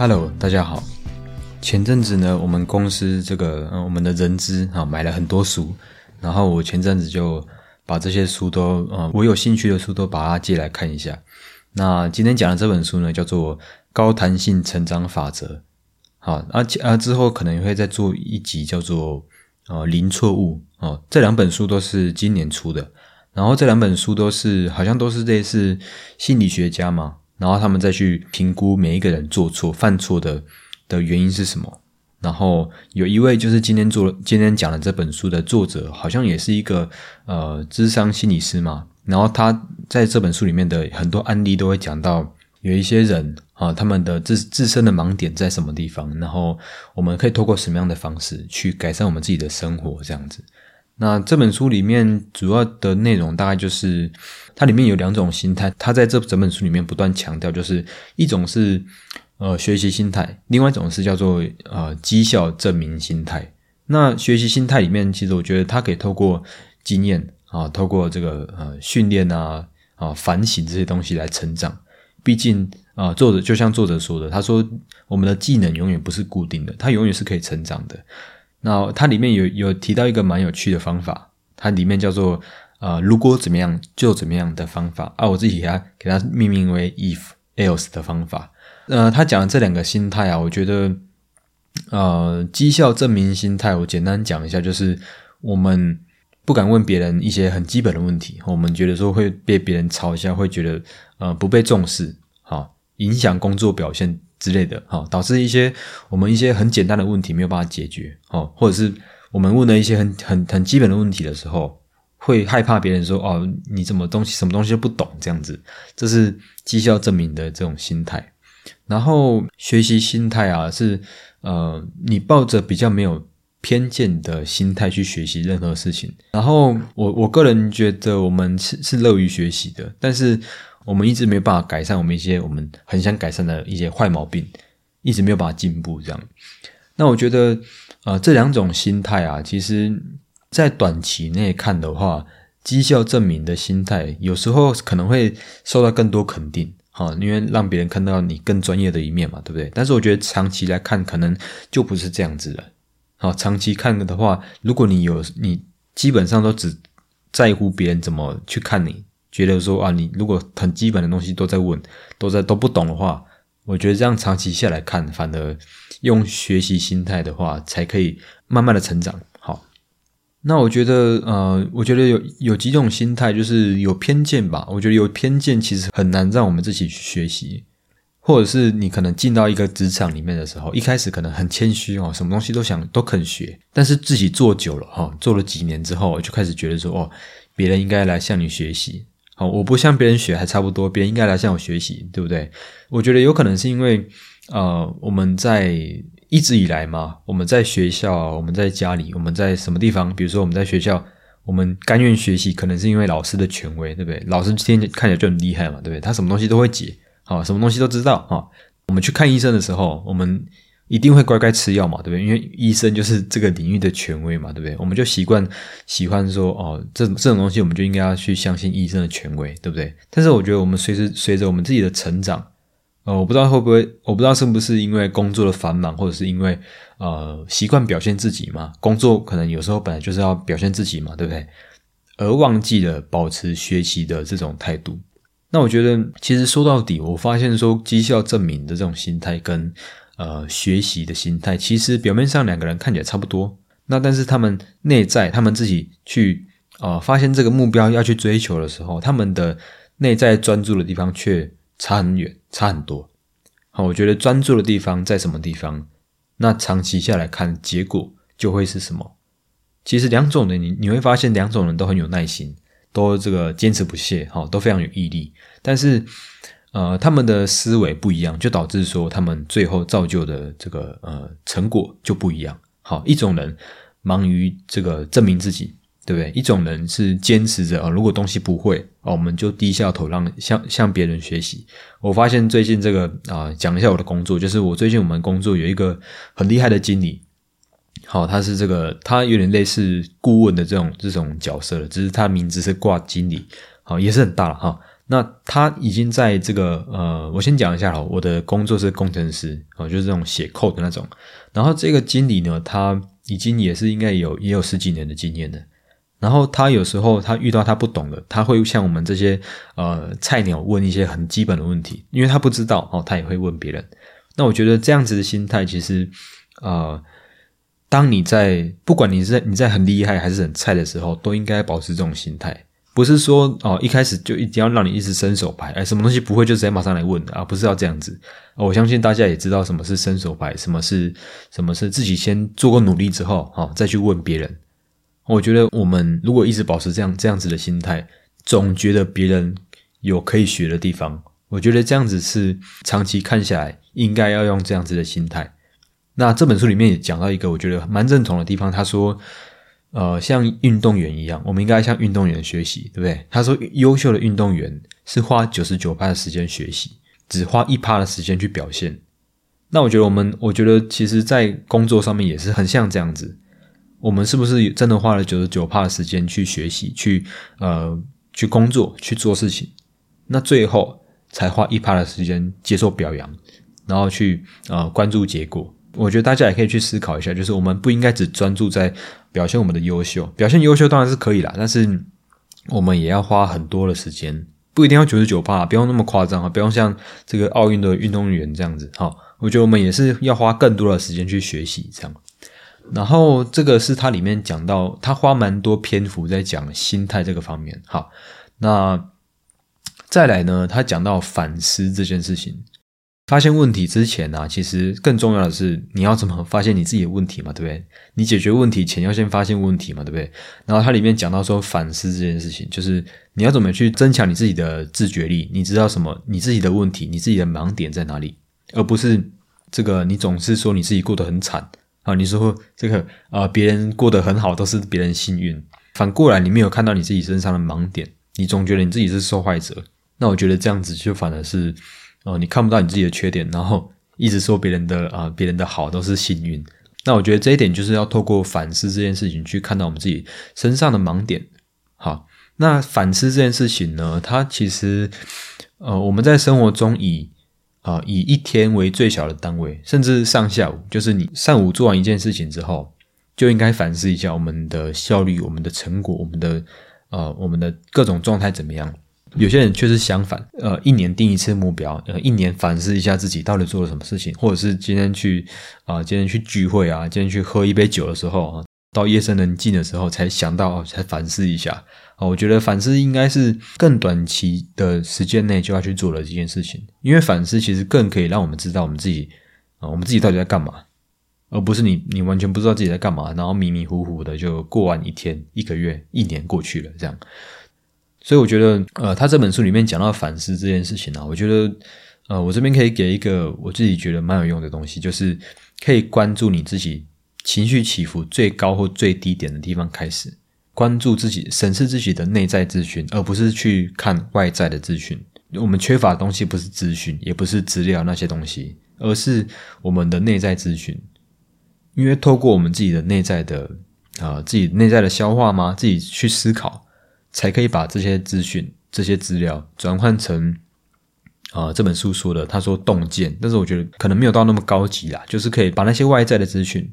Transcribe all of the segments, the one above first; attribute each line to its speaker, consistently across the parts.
Speaker 1: Hello，大家好。前阵子呢，我们公司这个呃，我们的人资啊，买了很多书，然后我前阵子就把这些书都呃，我有兴趣的书都把它借来看一下。那今天讲的这本书呢，叫做《高弹性成长法则》。好，而且啊，之后可能会再做一集叫做呃零错误哦。这两本书都是今年出的，然后这两本书都是好像都是类似心理学家嘛。然后他们再去评估每一个人做错、犯错的的原因是什么。然后有一位就是今天做今天讲的这本书的作者，好像也是一个呃智商心理师嘛。然后他在这本书里面的很多案例都会讲到，有一些人啊，他们的自自身的盲点在什么地方，然后我们可以透过什么样的方式去改善我们自己的生活，这样子。那这本书里面主要的内容大概就是，它里面有两种心态，它在这整本书里面不断强调，就是一种是呃学习心态，另外一种是叫做呃绩效证明心态。那学习心态里面，其实我觉得它可以透过经验啊，透过这个呃训练啊啊反省这些东西来成长。毕竟啊，作者就像作者说的，他说我们的技能永远不是固定的，它永远是可以成长的。那它里面有有提到一个蛮有趣的方法，它里面叫做呃如果怎么样就怎么样的方法啊，我自己给它给它命名为 if else 的方法。呃，他讲的这两个心态啊，我觉得呃绩效证明心态，我简单讲一下，就是我们不敢问别人一些很基本的问题，我们觉得说会被别人嘲笑，会觉得呃不被重视，好影响工作表现。之类的，哈，导致一些我们一些很简单的问题没有办法解决，哦，或者是我们问了一些很很很基本的问题的时候，会害怕别人说，哦，你怎么东西什么东西都不懂这样子，这是绩效证明的这种心态。然后学习心态啊，是呃，你抱着比较没有偏见的心态去学习任何事情。然后我我个人觉得，我们是是乐于学习的，但是。我们一直没有办法改善我们一些我们很想改善的一些坏毛病，一直没有办法进步。这样，那我觉得，呃，这两种心态啊，其实，在短期内看的话，绩效证明的心态有时候可能会受到更多肯定，哈，因为让别人看到你更专业的一面嘛，对不对？但是我觉得长期来看，可能就不是这样子了。好，长期看的话，如果你有你基本上都只在乎别人怎么去看你。觉得说啊，你如果很基本的东西都在问，都在都不懂的话，我觉得这样长期下来看，反而用学习心态的话，才可以慢慢的成长。好，那我觉得呃，我觉得有有几种心态，就是有偏见吧。我觉得有偏见其实很难让我们自己去学习，或者是你可能进到一个职场里面的时候，一开始可能很谦虚哦，什么东西都想都肯学，但是自己做久了哈，做了几年之后，就开始觉得说哦，别人应该来向你学习。好，我不向别人学还差不多，别人应该来向我学习，对不对？我觉得有可能是因为，呃，我们在一直以来嘛，我们在学校，我们在家里，我们在什么地方？比如说我们在学校，我们甘愿学习，可能是因为老师的权威，对不对？老师天天看起来就很厉害嘛，对不对？他什么东西都会解，好，什么东西都知道啊。我们去看医生的时候，我们。一定会乖乖吃药嘛，对不对？因为医生就是这个领域的权威嘛，对不对？我们就习惯喜欢说哦，这这种东西我们就应该要去相信医生的权威，对不对？但是我觉得我们随时随着我们自己的成长，呃，我不知道会不会，我不知道是不是因为工作的繁忙，或者是因为呃习惯表现自己嘛？工作可能有时候本来就是要表现自己嘛，对不对？而忘记了保持学习的这种态度。那我觉得其实说到底，我发现说绩效证明的这种心态跟。呃，学习的心态其实表面上两个人看起来差不多，那但是他们内在，他们自己去呃发现这个目标要去追求的时候，他们的内在专注的地方却差很远，差很多。好，我觉得专注的地方在什么地方，那长期下来看，结果就会是什么？其实两种人，你你会发现两种人都很有耐心，都这个坚持不懈，哈，都非常有毅力，但是。呃，他们的思维不一样，就导致说他们最后造就的这个呃成果就不一样。好，一种人忙于这个证明自己，对不对？一种人是坚持着啊，如果东西不会哦，我们就低下头让向向别人学习。我发现最近这个啊，讲一下我的工作，就是我最近我们工作有一个很厉害的经理，好，他是这个他有点类似顾问的这种这种角色了，只是他名字是挂经理，好，也是很大了哈。那他已经在这个呃，我先讲一下哈，我的工作是工程师哦，就是这种写 code 的那种。然后这个经理呢，他已经也是应该有也有十几年的经验了。然后他有时候他遇到他不懂的，他会像我们这些呃菜鸟问一些很基本的问题，因为他不知道哦，他也会问别人。那我觉得这样子的心态，其实啊，当你在不管你是你在很厉害还是很菜的时候，都应该保持这种心态。不是说哦，一开始就一定要让你一直伸手牌，哎，什么东西不会就直接马上来问啊？不是要这样子。我相信大家也知道什么是伸手牌，什么是什么是自己先做过努力之后，哈，再去问别人。我觉得我们如果一直保持这样这样子的心态，总觉得别人有可以学的地方，我觉得这样子是长期看下来应该要用这样子的心态。那这本书里面也讲到一个我觉得蛮认同的地方，他说。呃，像运动员一样，我们应该向运动员学习，对不对？他说，优秀的运动员是花九十九趴的时间学习，只花一趴的时间去表现。那我觉得，我们我觉得，其实，在工作上面也是很像这样子。我们是不是真的花了九十九趴的时间去学习，去呃，去工作，去做事情？那最后才花一趴的时间接受表扬，然后去呃关注结果。我觉得大家也可以去思考一下，就是我们不应该只专注在表现我们的优秀，表现优秀当然是可以啦，但是我们也要花很多的时间，不一定要九十九趴，不用那么夸张啊，不用像这个奥运的运动员这样子。好，我觉得我们也是要花更多的时间去学习这样。然后这个是它里面讲到，他花蛮多篇幅在讲心态这个方面。好，那再来呢，他讲到反思这件事情。发现问题之前呢，其实更重要的是你要怎么发现你自己的问题嘛，对不对？你解决问题前要先发现问题嘛，对不对？然后它里面讲到说反思这件事情，就是你要怎么去增强你自己的自觉力，你知道什么你自己的问题，你自己的盲点在哪里，而不是这个你总是说你自己过得很惨啊，你说这个啊别人过得很好都是别人幸运，反过来你没有看到你自己身上的盲点，你总觉得你自己是受害者，那我觉得这样子就反而是。哦，你看不到你自己的缺点，然后一直说别人的啊，别人的好都是幸运。那我觉得这一点就是要透过反思这件事情，去看到我们自己身上的盲点。好，那反思这件事情呢，它其实呃，我们在生活中以啊以一天为最小的单位，甚至上下午，就是你上午做完一件事情之后，就应该反思一下我们的效率、我们的成果、我们的呃我们的各种状态怎么样。有些人却是相反，呃，一年定一次目标，呃，一年反思一下自己到底做了什么事情，或者是今天去啊，今天去聚会啊，今天去喝一杯酒的时候啊，到夜深人静的时候才想到，才反思一下啊。我觉得反思应该是更短期的时间内就要去做的这件事情，因为反思其实更可以让我们知道我们自己啊，我们自己到底在干嘛，而不是你你完全不知道自己在干嘛，然后迷迷糊糊的就过完一天、一个月、一年过去了这样。所以我觉得，呃，他这本书里面讲到反思这件事情呢，我觉得，呃，我这边可以给一个我自己觉得蛮有用的东西，就是可以关注你自己情绪起伏最高或最低点的地方开始，关注自己，审视自己的内在资讯，而不是去看外在的资讯。我们缺乏的东西不是资讯，也不是资料那些东西，而是我们的内在资讯。因为透过我们自己的内在的啊，自己内在的消化吗？自己去思考。才可以把这些资讯、这些资料转换成啊这本书说的，他说洞见，但是我觉得可能没有到那么高级啦，就是可以把那些外在的资讯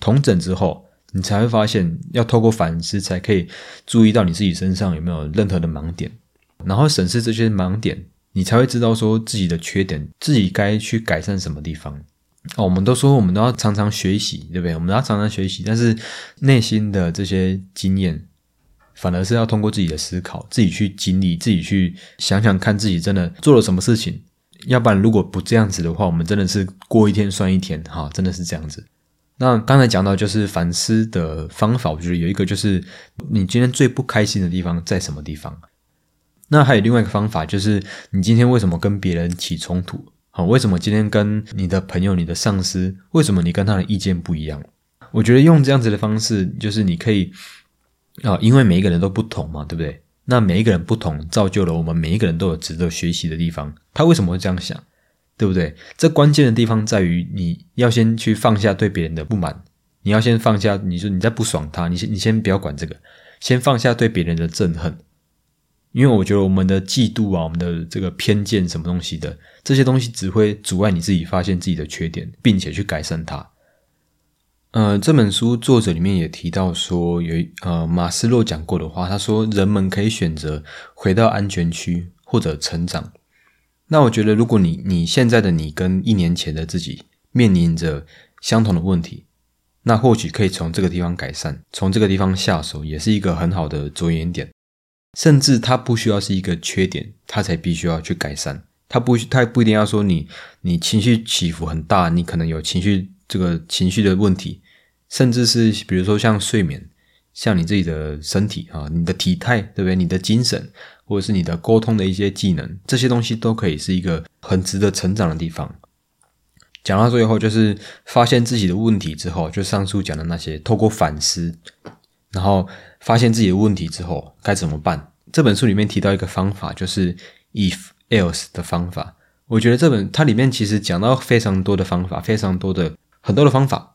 Speaker 1: 统整之后，你才会发现要透过反思，才可以注意到你自己身上有没有任何的盲点，然后审视这些盲点，你才会知道说自己的缺点，自己该去改善什么地方。哦，我们都说我们都要常常学习，对不对？我们要常常学习，但是内心的这些经验。反而是要通过自己的思考，自己去经历，自己去想想看自己真的做了什么事情。要不然，如果不这样子的话，我们真的是过一天算一天，哈，真的是这样子。那刚才讲到就是反思的方法，我觉得有一个就是你今天最不开心的地方在什么地方。那还有另外一个方法，就是你今天为什么跟别人起冲突？好，为什么今天跟你的朋友、你的上司，为什么你跟他的意见不一样？我觉得用这样子的方式，就是你可以。啊，因为每一个人都不同嘛，对不对？那每一个人不同，造就了我们每一个人都有值得学习的地方。他为什么会这样想，对不对？这关键的地方在于，你要先去放下对别人的不满，你要先放下，你说你在不爽他，你先你先不要管这个，先放下对别人的憎恨，因为我觉得我们的嫉妒啊，我们的这个偏见什么东西的这些东西，只会阻碍你自己发现自己的缺点，并且去改善它。呃，这本书作者里面也提到说，有呃马斯洛讲过的话，他说人们可以选择回到安全区或者成长。那我觉得，如果你你现在的你跟一年前的自己面临着相同的问题，那或许可以从这个地方改善，从这个地方下手，也是一个很好的着眼点。甚至它不需要是一个缺点，它才必须要去改善。它不，它不一定要说你你情绪起伏很大，你可能有情绪这个情绪的问题，甚至是比如说像睡眠，像你自己的身体啊，你的体态，对不对？你的精神，或者是你的沟通的一些技能，这些东西都可以是一个很值得成长的地方。讲到最后，就是发现自己的问题之后，就上述讲的那些，透过反思，然后发现自己的问题之后该怎么办？这本书里面提到一个方法，就是 if else 的方法。我觉得这本它里面其实讲到非常多的方法，非常多的很多的方法。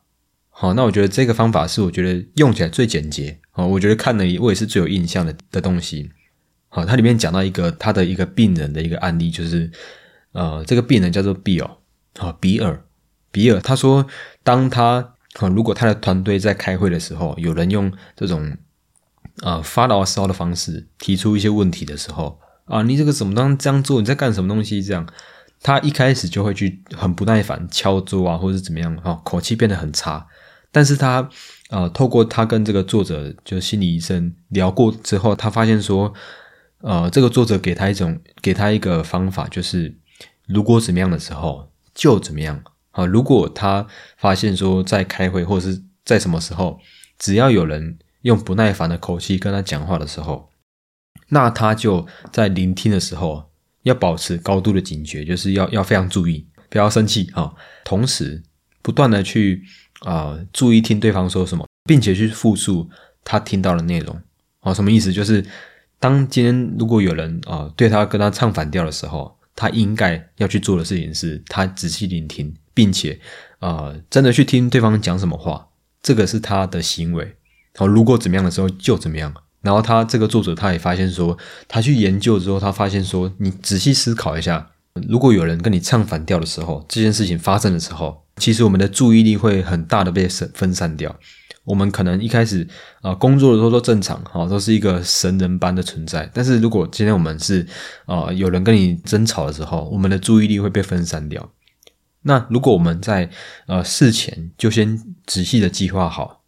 Speaker 1: 好，那我觉得这个方法是我觉得用起来最简洁。好，我觉得看了我也是最有印象的的东西。好，它里面讲到一个他的一个病人的一个案例，就是呃，这个病人叫做 Bill。啊，比尔，比尔，他说，当他啊，如果他的团队在开会的时候，有人用这种啊发牢骚的方式提出一些问题的时候，啊，你这个怎么当这样做？你在干什么东西？这样，他一开始就会去很不耐烦敲桌啊，或者是怎么样啊，口气变得很差。但是他啊，透过他跟这个作者，就心理医生聊过之后，他发现说，呃，这个作者给他一种，给他一个方法，就是如果怎么样的时候。就怎么样啊？如果他发现说在开会或者是在什么时候，只要有人用不耐烦的口气跟他讲话的时候，那他就在聆听的时候要保持高度的警觉，就是要要非常注意，不要生气啊。同时不断的去啊注意听对方说什么，并且去复述他听到的内容啊。什么意思？就是当今天如果有人啊对他跟他唱反调的时候。他应该要去做的事情是，他仔细聆听，并且，呃，真的去听对方讲什么话，这个是他的行为。好，如果怎么样的时候就怎么样。然后他这个作者他也发现说，他去研究之后，他发现说，你仔细思考一下，如果有人跟你唱反调的时候，这件事情发生的时候，其实我们的注意力会很大的被分分散掉。我们可能一开始啊工作的时候都正常，哈，都是一个神人般的存在。但是如果今天我们是啊有人跟你争吵的时候，我们的注意力会被分散掉。那如果我们在呃事前就先仔细的计划好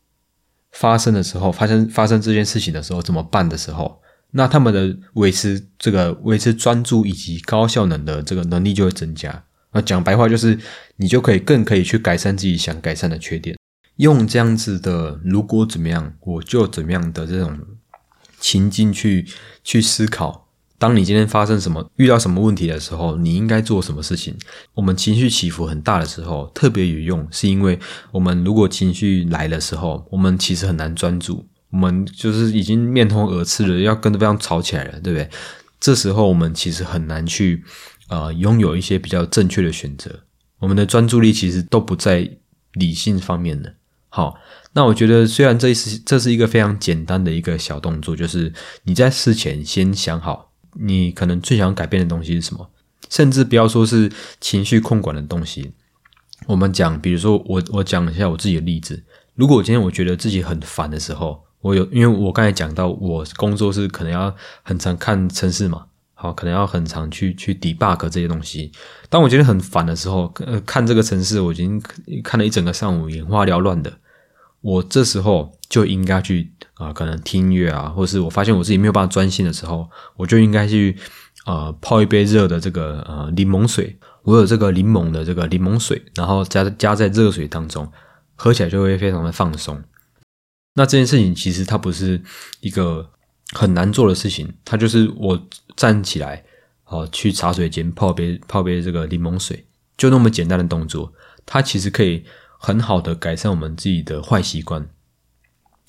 Speaker 1: 发生的时候，发生发生这件事情的时候怎么办的时候，那他们的维持这个维持专注以及高效能的这个能力就会增加。那讲白话就是，你就可以更可以去改善自己想改善的缺点。用这样子的，如果怎么样，我就怎么样的这种情境去去思考。当你今天发生什么、遇到什么问题的时候，你应该做什么事情？我们情绪起伏很大的时候，特别有用，是因为我们如果情绪来的时候，我们其实很难专注，我们就是已经面红耳赤了，要跟对方吵起来了，对不对？这时候我们其实很难去呃拥有一些比较正确的选择，我们的专注力其实都不在理性方面的。好，那我觉得虽然这是这是一个非常简单的一个小动作，就是你在事前先想好，你可能最想改变的东西是什么，甚至不要说是情绪控管的东西。我们讲，比如说我我讲一下我自己的例子，如果我今天我觉得自己很烦的时候，我有因为我刚才讲到我工作是可能要很常看城市嘛，好，可能要很常去去 debug 这些东西。当我觉得很烦的时候，呃，看这个城市我已经看了一整个上午，眼花缭乱的。我这时候就应该去啊，可能听音乐啊，或是我发现我自己没有办法专心的时候，我就应该去啊泡一杯热的这个呃柠檬水。我有这个柠檬的这个柠檬水，然后加加在热水当中，喝起来就会非常的放松。那这件事情其实它不是一个很难做的事情，它就是我站起来哦去茶水间泡杯泡杯这个柠檬水，就那么简单的动作，它其实可以。很好的改善我们自己的坏习惯。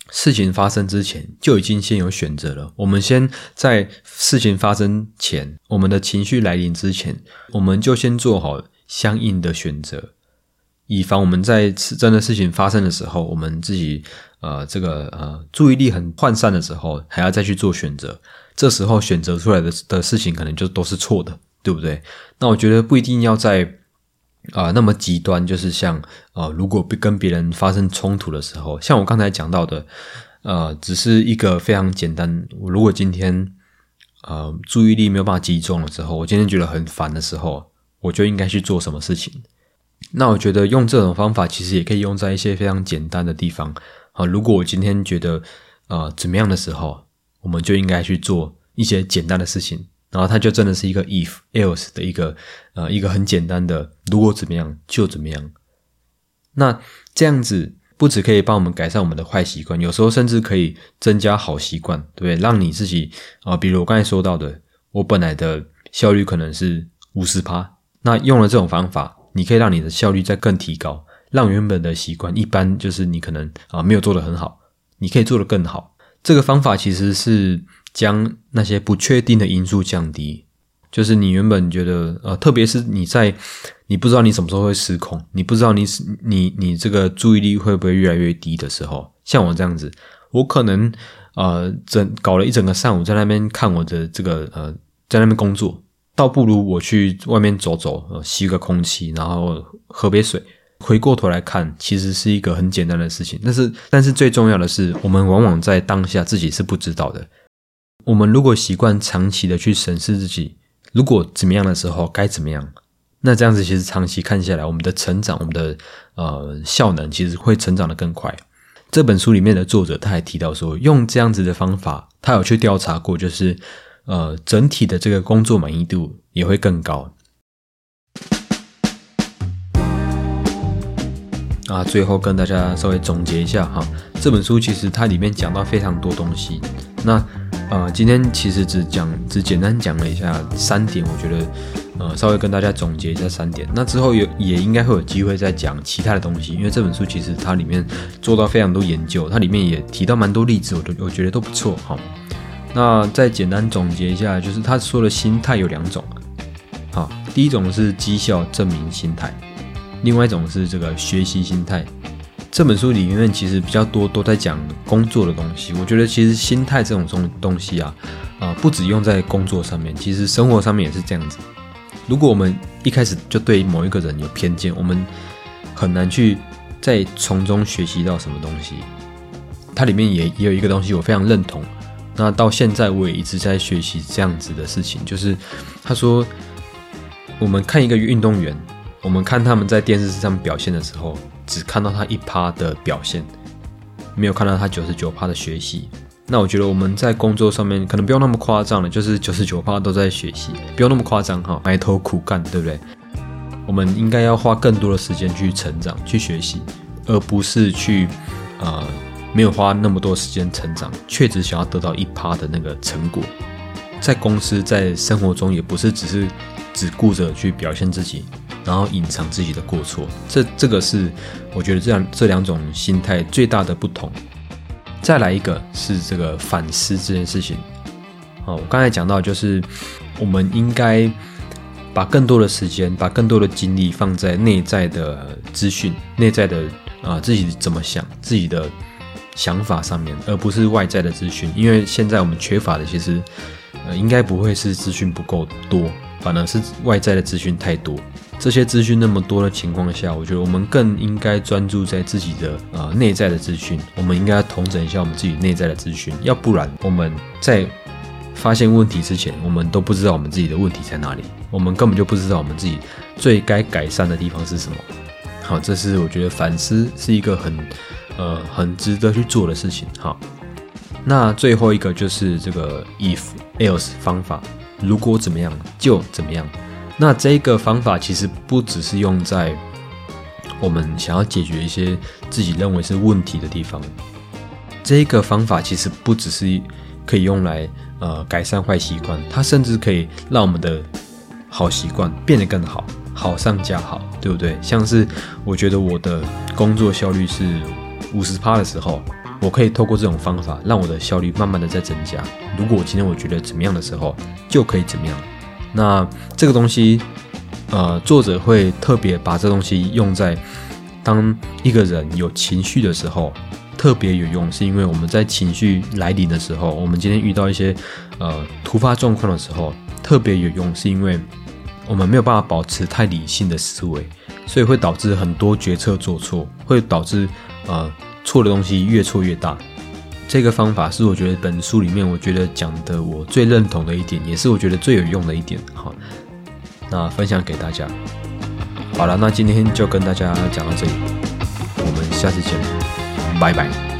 Speaker 1: 事情发生之前就已经先有选择了。我们先在事情发生前，我们的情绪来临之前，我们就先做好相应的选择，以防我们在真的事情发生的时候，我们自己呃这个呃注意力很涣散的时候，还要再去做选择。这时候选择出来的的事情可能就都是错的，对不对？那我觉得不一定要在啊那么极端，就是像啊，如果跟别人发生冲突的时候，像我刚才讲到的，呃，只是一个非常简单。如果今天呃注意力没有办法集中了之后，我今天觉得很烦的时候，我就应该去做什么事情？那我觉得用这种方法其实也可以用在一些非常简单的地方啊。如果我今天觉得呃怎么样的时候，我们就应该去做一些简单的事情，然后它就真的是一个 if else 的一个呃一个很简单的如果怎么样就怎么样。那这样子不只可以帮我们改善我们的坏习惯，有时候甚至可以增加好习惯，对不对？让你自己啊，比如我刚才说到的，我本来的效率可能是五十趴，那用了这种方法。你可以让你的效率再更提高，让原本的习惯一般就是你可能啊没有做的很好，你可以做的更好。这个方法其实是将那些不确定的因素降低，就是你原本觉得呃，特别是你在你不知道你什么时候会失控，你不知道你你你这个注意力会不会越来越低的时候，像我这样子，我可能呃整搞了一整个上午在那边看我的这个呃在那边工作。倒不如我去外面走走，呃，吸个空气，然后喝杯水。回过头来看，其实是一个很简单的事情。但是，但是最重要的是，我们往往在当下自己是不知道的。我们如果习惯长期的去审视自己，如果怎么样的时候该怎么样，那这样子其实长期看下来，我们的成长，我们的呃效能，其实会成长的更快。这本书里面的作者他还提到说，用这样子的方法，他有去调查过，就是。呃，整体的这个工作满意度也会更高。啊，最后跟大家稍微总结一下哈，这本书其实它里面讲到非常多东西。那呃，今天其实只讲只简单讲了一下三点，我觉得呃稍微跟大家总结一下三点。那之后有也应该会有机会再讲其他的东西，因为这本书其实它里面做到非常多研究，它里面也提到蛮多例子，我都我觉得都不错哈。那再简单总结一下，就是他说的心态有两种，好，第一种是绩效证明心态，另外一种是这个学习心态。这本书里面其实比较多都在讲工作的东西，我觉得其实心态这种东东西啊，啊，不止用在工作上面，其实生活上面也是这样子。如果我们一开始就对某一个人有偏见，我们很难去再从中学习到什么东西。它里面也也有一个东西，我非常认同。那到现在我也一直在学习这样子的事情，就是他说，我们看一个运动员，我们看他们在电视上表现的时候，只看到他一趴的表现，没有看到他九十九趴的学习。那我觉得我们在工作上面可能不用那么夸张了，就是九十九趴都在学习，不用那么夸张哈，埋头苦干，对不对？我们应该要花更多的时间去成长、去学习，而不是去呃。没有花那么多时间成长，却只想要得到一趴的那个成果，在公司在生活中也不是只是只顾着去表现自己，然后隐藏自己的过错。这这个是我觉得这样这两种心态最大的不同。再来一个是这个反思这件事情。哦，我刚才讲到就是我们应该把更多的时间，把更多的精力放在内在的资讯、内在的啊自己怎么想自己的。想法上面，而不是外在的资讯，因为现在我们缺乏的其实，呃，应该不会是资讯不够多，反而是外在的资讯太多。这些资讯那么多的情况下，我觉得我们更应该专注在自己的呃内在的资讯。我们应该统整一下我们自己内在的资讯，要不然我们在发现问题之前，我们都不知道我们自己的问题在哪里，我们根本就不知道我们自己最该改善的地方是什么。好，这是我觉得反思是一个很。呃，很值得去做的事情。好，那最后一个就是这个 if else 方法，如果怎么样就怎么样。那这个方法其实不只是用在我们想要解决一些自己认为是问题的地方，这个方法其实不只是可以用来呃改善坏习惯，它甚至可以让我们的好习惯变得更好，好上加好，对不对？像是我觉得我的工作效率是。五十趴的时候，我可以透过这种方法，让我的效率慢慢的在增加。如果今天我觉得怎么样的时候，就可以怎么样。那这个东西，呃，作者会特别把这东西用在当一个人有情绪的时候，特别有用，是因为我们在情绪来临的时候，我们今天遇到一些呃突发状况的时候，特别有用，是因为我们没有办法保持太理性的思维，所以会导致很多决策做错，会导致呃错的东西越错越大。这个方法是我觉得本书里面我觉得讲的我最认同的一点，也是我觉得最有用的一点。好，那分享给大家。好了，那今天就跟大家讲到这里，我们下次见，拜拜。